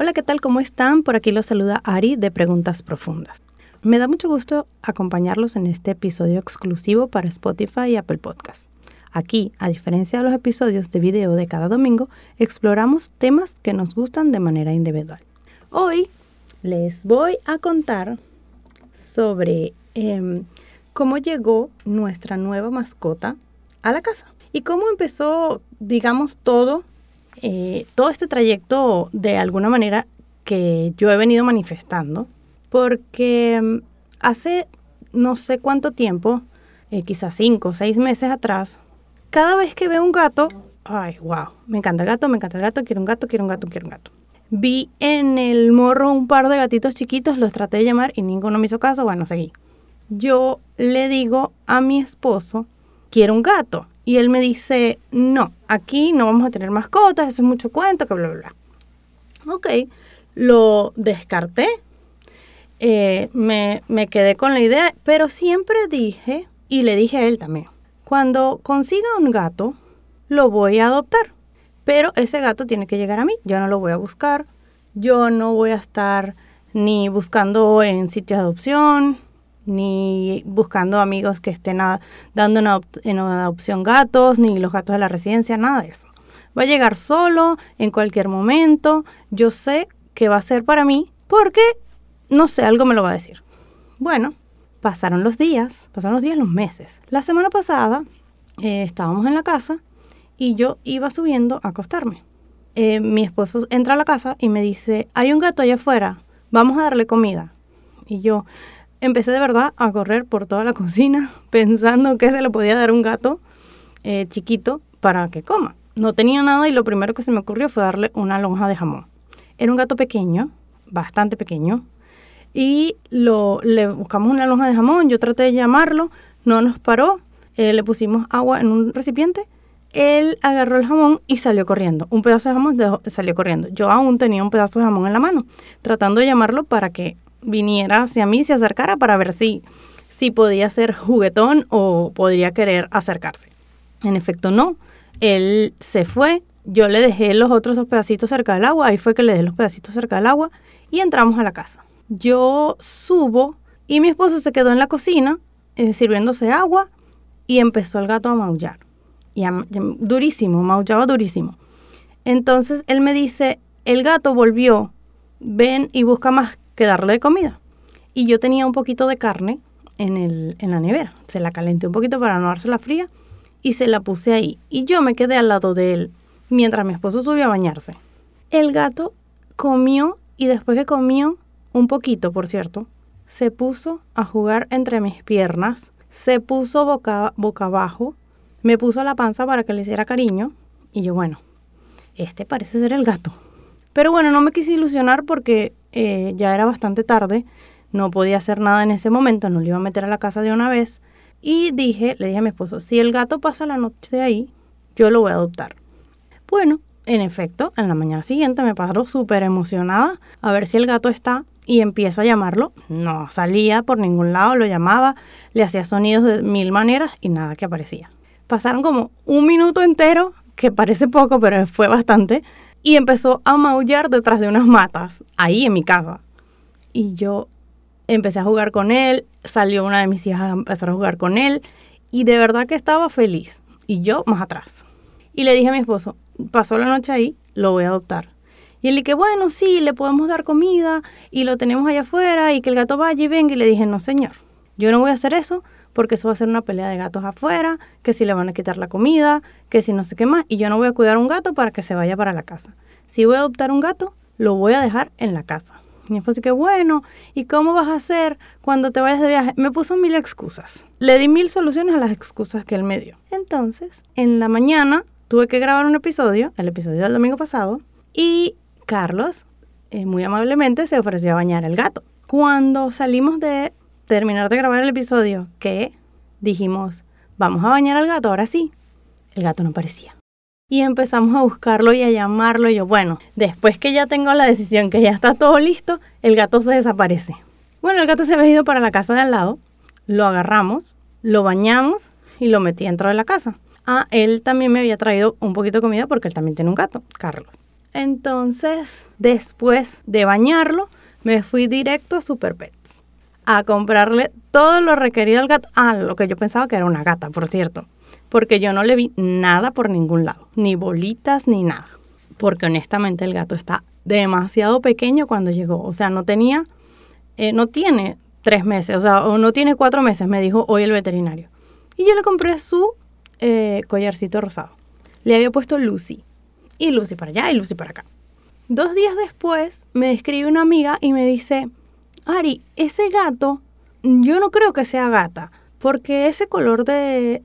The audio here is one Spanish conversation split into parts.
Hola, ¿qué tal? ¿Cómo están? Por aquí los saluda Ari de Preguntas Profundas. Me da mucho gusto acompañarlos en este episodio exclusivo para Spotify y Apple Podcast. Aquí, a diferencia de los episodios de video de cada domingo, exploramos temas que nos gustan de manera individual. Hoy les voy a contar sobre em, cómo llegó nuestra nueva mascota a la casa y cómo empezó, digamos, todo eh, todo este trayecto de alguna manera que yo he venido manifestando, porque mm, hace no sé cuánto tiempo, eh, quizás cinco o seis meses atrás, cada vez que veo un gato, ay, wow, me encanta el gato, me encanta el gato, quiero un gato, quiero un gato, quiero un gato. Vi en el morro un par de gatitos chiquitos, los traté de llamar y ninguno me hizo caso, bueno, seguí. Yo le digo a mi esposo, quiero un gato. Y él me dice, no, aquí no vamos a tener mascotas, eso es mucho cuento, que bla, bla, bla. Ok, lo descarté, eh, me, me quedé con la idea, pero siempre dije, y le dije a él también, cuando consiga un gato, lo voy a adoptar. Pero ese gato tiene que llegar a mí, yo no lo voy a buscar, yo no voy a estar ni buscando en sitios de adopción, ni buscando amigos que estén dando en adopción gatos, ni los gatos de la residencia, nada de eso. Va a llegar solo, en cualquier momento. Yo sé que va a ser para mí porque, no sé, algo me lo va a decir. Bueno, pasaron los días, pasaron los días, los meses. La semana pasada eh, estábamos en la casa y yo iba subiendo a acostarme. Eh, mi esposo entra a la casa y me dice, hay un gato allá afuera, vamos a darle comida. Y yo, empecé de verdad a correr por toda la cocina pensando que se le podía dar un gato eh, chiquito para que coma. No tenía nada y lo primero que se me ocurrió fue darle una lonja de jamón. Era un gato pequeño, bastante pequeño, y lo, le buscamos una lonja de jamón, yo traté de llamarlo, no nos paró, eh, le pusimos agua en un recipiente, él agarró el jamón y salió corriendo. Un pedazo de jamón salió corriendo. Yo aún tenía un pedazo de jamón en la mano, tratando de llamarlo para que viniera hacia mí, se acercara para ver si, si podía ser juguetón o podría querer acercarse. En efecto, no. Él se fue, yo le dejé los otros dos pedacitos cerca del agua, ahí fue que le dejé los pedacitos cerca del agua y entramos a la casa. Yo subo y mi esposo se quedó en la cocina eh, sirviéndose agua y empezó el gato a maullar. Y durísimo, maullaba durísimo. Entonces él me dice, el gato volvió, ven y busca más que darle de comida. Y yo tenía un poquito de carne en, el, en la nevera. Se la calenté un poquito para no dársela fría y se la puse ahí. Y yo me quedé al lado de él mientras mi esposo subió a bañarse. El gato comió y después que comió, un poquito por cierto, se puso a jugar entre mis piernas, se puso boca, boca abajo, me puso la panza para que le hiciera cariño y yo, bueno, este parece ser el gato. Pero bueno, no me quise ilusionar porque eh, ya era bastante tarde, no podía hacer nada en ese momento, no le iba a meter a la casa de una vez. Y dije, le dije a mi esposo, si el gato pasa la noche ahí, yo lo voy a adoptar. Bueno, en efecto, en la mañana siguiente me paro súper emocionada a ver si el gato está y empiezo a llamarlo. No salía por ningún lado, lo llamaba, le hacía sonidos de mil maneras y nada que aparecía. Pasaron como un minuto entero, que parece poco, pero fue bastante, y empezó a maullar detrás de unas matas, ahí en mi casa. Y yo empecé a jugar con él, salió una de mis hijas a empezar a jugar con él y de verdad que estaba feliz. Y yo más atrás. Y le dije a mi esposo, pasó la noche ahí, lo voy a adoptar. Y él dije, bueno, sí, le podemos dar comida y lo tenemos allá afuera y que el gato vaya y venga. Y le dije, no, señor, yo no voy a hacer eso porque eso va a ser una pelea de gatos afuera, que si le van a quitar la comida, que si no sé qué más, y yo no voy a cuidar un gato para que se vaya para la casa. Si voy a adoptar un gato, lo voy a dejar en la casa. Mi esposo que bueno, ¿y cómo vas a hacer cuando te vayas de viaje? Me puso mil excusas. Le di mil soluciones a las excusas que él me dio. Entonces, en la mañana tuve que grabar un episodio, el episodio del domingo pasado, y Carlos, eh, muy amablemente, se ofreció a bañar el gato. Cuando salimos de terminar de grabar el episodio que dijimos, vamos a bañar al gato, ahora sí, el gato no aparecía. Y empezamos a buscarlo y a llamarlo. Y yo, bueno, después que ya tengo la decisión que ya está todo listo, el gato se desaparece. Bueno, el gato se había ido para la casa de al lado, lo agarramos, lo bañamos y lo metí dentro de la casa. Ah, él también me había traído un poquito de comida porque él también tiene un gato, Carlos. Entonces, después de bañarlo, me fui directo a Super Pets a comprarle todo lo requerido al gato. Ah, lo que yo pensaba que era una gata, por cierto. Porque yo no le vi nada por ningún lado, ni bolitas ni nada. Porque honestamente el gato está demasiado pequeño cuando llegó. O sea, no tenía, eh, no tiene tres meses, o sea, no tiene cuatro meses, me dijo hoy el veterinario. Y yo le compré su eh, collarcito rosado. Le había puesto Lucy. Y Lucy para allá y Lucy para acá. Dos días después me escribe una amiga y me dice, Ari, ese gato, yo no creo que sea gata, porque ese color de,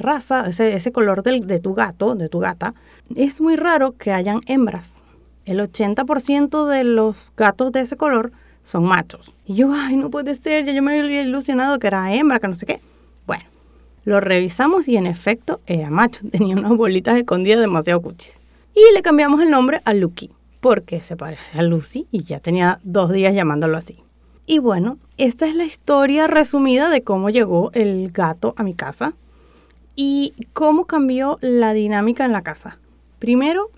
raza, ese, color de tu gato, de tu gata, es muy raro que hayan hembras. El 80% de los gatos de ese color son machos. Y yo, ay, no puede ser, ya yo me había ilusionado que era hembra, que no sé qué. Bueno, lo revisamos y en efecto era macho, tenía unas bolitas escondidas demasiado cuchis. Y le cambiamos el nombre a Lucky porque se parece a Lucy y ya tenía dos días llamándolo así. Y bueno, esta es la historia resumida de cómo llegó el gato a mi casa y cómo cambió la dinámica en la casa. Primero,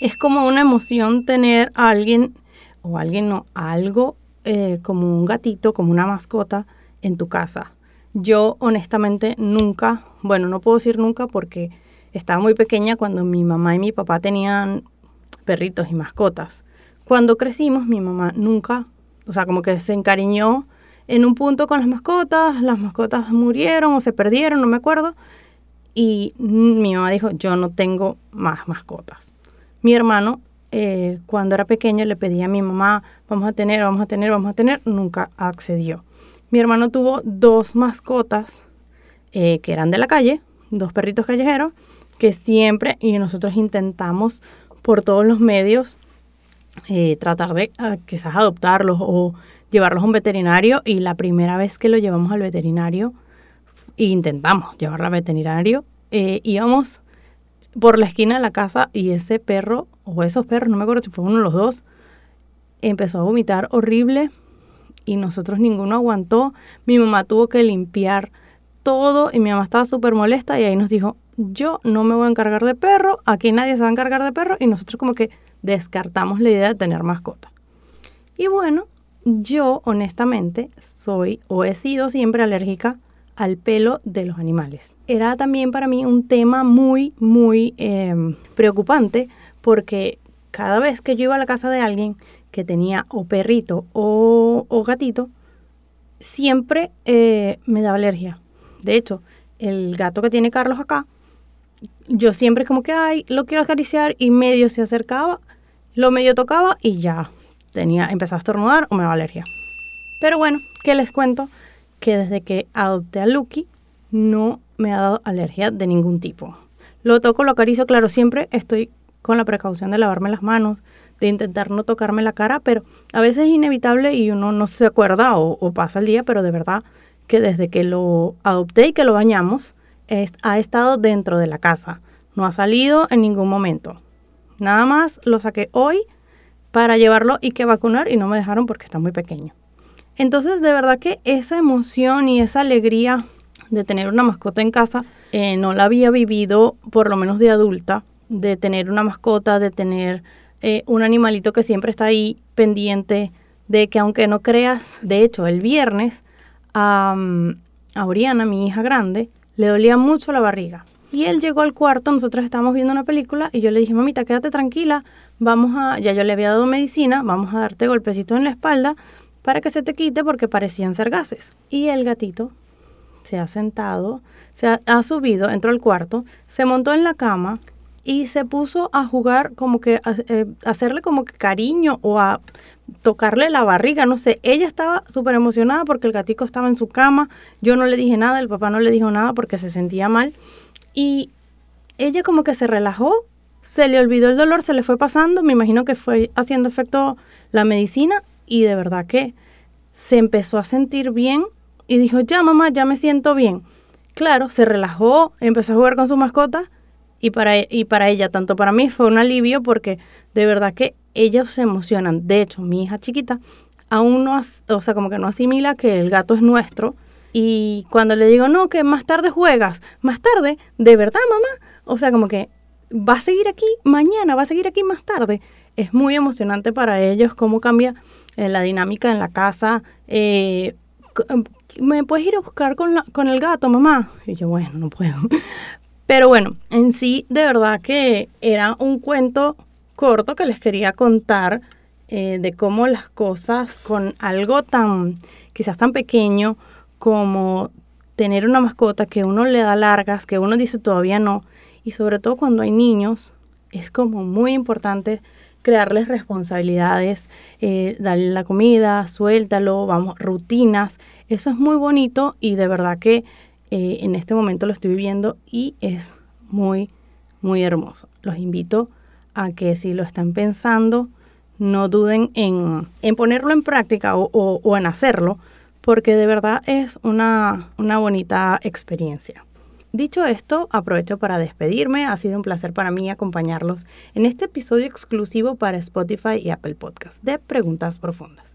es como una emoción tener a alguien, o alguien no, algo eh, como un gatito, como una mascota en tu casa. Yo honestamente nunca, bueno, no puedo decir nunca porque estaba muy pequeña cuando mi mamá y mi papá tenían perritos y mascotas. Cuando crecimos, mi mamá nunca, o sea, como que se encariñó en un punto con las mascotas, las mascotas murieron o se perdieron, no me acuerdo, y mi mamá dijo, yo no tengo más mascotas. Mi hermano, eh, cuando era pequeño, le pedía a mi mamá, vamos a tener, vamos a tener, vamos a tener, nunca accedió. Mi hermano tuvo dos mascotas eh, que eran de la calle, dos perritos callejeros, que siempre, y nosotros intentamos por todos los medios eh, tratar de ah, quizás adoptarlos o llevarlos a un veterinario y la primera vez que lo llevamos al veterinario, intentamos llevarlo al veterinario, eh, íbamos por la esquina de la casa y ese perro o esos perros, no me acuerdo si fue uno de los dos, empezó a vomitar horrible y nosotros ninguno aguantó. Mi mamá tuvo que limpiar todo y mi mamá estaba súper molesta y ahí nos dijo, yo no me voy a encargar de perro, aquí nadie se va a encargar de perro y nosotros como que descartamos la idea de tener mascota. Y bueno, yo honestamente soy o he sido siempre alérgica al pelo de los animales. Era también para mí un tema muy, muy em, preocupante porque cada vez que yo iba a la casa de alguien que tenía o perrito o, gatito, siempre eh, me daba alergia. De hecho, el gato que tiene Carlos acá yo siempre como que, ay, lo quiero acariciar y medio se acercaba, lo medio tocaba y ya tenía, empezaba a estornudar o me daba alergia. Pero bueno, ¿qué les cuento? Que desde que adopté a Lucky no me ha dado alergia de ningún tipo. Lo toco, lo acaricio, claro, siempre estoy con la precaución de lavarme las manos, de intentar no tocarme la cara, pero a veces es inevitable y uno no se acuerda o, o pasa el día, pero de verdad que desde que lo adopté y que lo bañamos, ha estado dentro de la casa, no ha salido en ningún momento. Nada más lo saqué hoy para llevarlo y que vacunar y no me dejaron porque está muy pequeño. Entonces, de verdad que esa emoción y esa alegría de tener una mascota en casa eh, no la había vivido, por lo menos de adulta, de tener una mascota, de tener eh, un animalito que siempre está ahí pendiente, de que aunque no creas, de hecho, el viernes a Oriana, mi hija grande, le dolía mucho la barriga. Y él llegó al cuarto, nosotros estábamos viendo una película y yo le dije, mamita, quédate tranquila, vamos a, ya yo le había dado medicina, vamos a darte golpecitos en la espalda para que se te quite porque parecían ser gases. Y el gatito se ha sentado, se ha, subido, entró al cuarto, se montó en la cama y se puso a jugar como que, a, eh, hacerle como que cariño o a tocarle la barriga, no sé. Ella estaba súper emocionada porque el gatico estaba en su cama. Yo no le dije nada, el papá no le dijo nada porque se sentía mal. Y ella como que se relajó, se le olvidó el dolor, se le fue pasando. Me imagino que fue haciendo efecto la medicina y de verdad que se empezó a sentir bien y dijo, ya mamá, ya me siento bien. Claro, se relajó, empezó a jugar con su mascota y para, y para ella, tanto para mí, fue un alivio porque de verdad que ellos se emocionan. De hecho, mi hija chiquita aún no, o sea, como que no asimila que el gato es nuestro. Y cuando le digo, no, que más tarde juegas, más tarde, de verdad, mamá. O sea, como que va a seguir aquí mañana, va a seguir aquí más tarde. Es muy emocionante para ellos cómo cambia eh, la dinámica en la casa. Eh, em, ¿Me puedes ir a buscar con, con el gato, mamá? Y yo, bueno, no puedo. Pero bueno, en sí, de verdad que era un cuento corto que les quería contar eh, de cómo las cosas con algo tan, quizás tan pequeño como tener una mascota que uno le da largas, que uno dice todavía no, y sobre todo cuando hay niños, es como muy importante crearles responsabilidades, eh, darle la comida, suéltalo, vamos, rutinas. Eso es muy bonito y de verdad que eh, en este momento lo estoy viviendo y es muy, muy hermoso. Los invito a que si lo están pensando, no duden en, ponerlo en práctica o, en hacerlo, porque de verdad es una, una bonita experiencia. Dicho esto, aprovecho para despedirme. Ha sido un placer para mí acompañarlos en este episodio exclusivo para Spotify y Apple Podcast de Preguntas Profundas.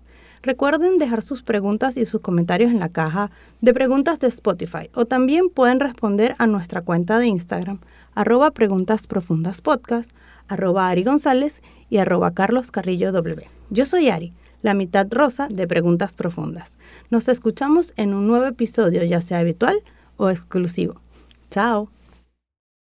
Recuerden dejar sus preguntas y sus comentarios en la caja de preguntas de Spotify o también pueden responder a nuestra cuenta de Instagram, arroba preguntas profundas podcast, arroba Ari González y arroba Carlos Carrillo W. Yo soy Ari, la mitad rosa de Preguntas Profundas. Nos escuchamos en un nuevo episodio, ya sea habitual o exclusivo. Chao.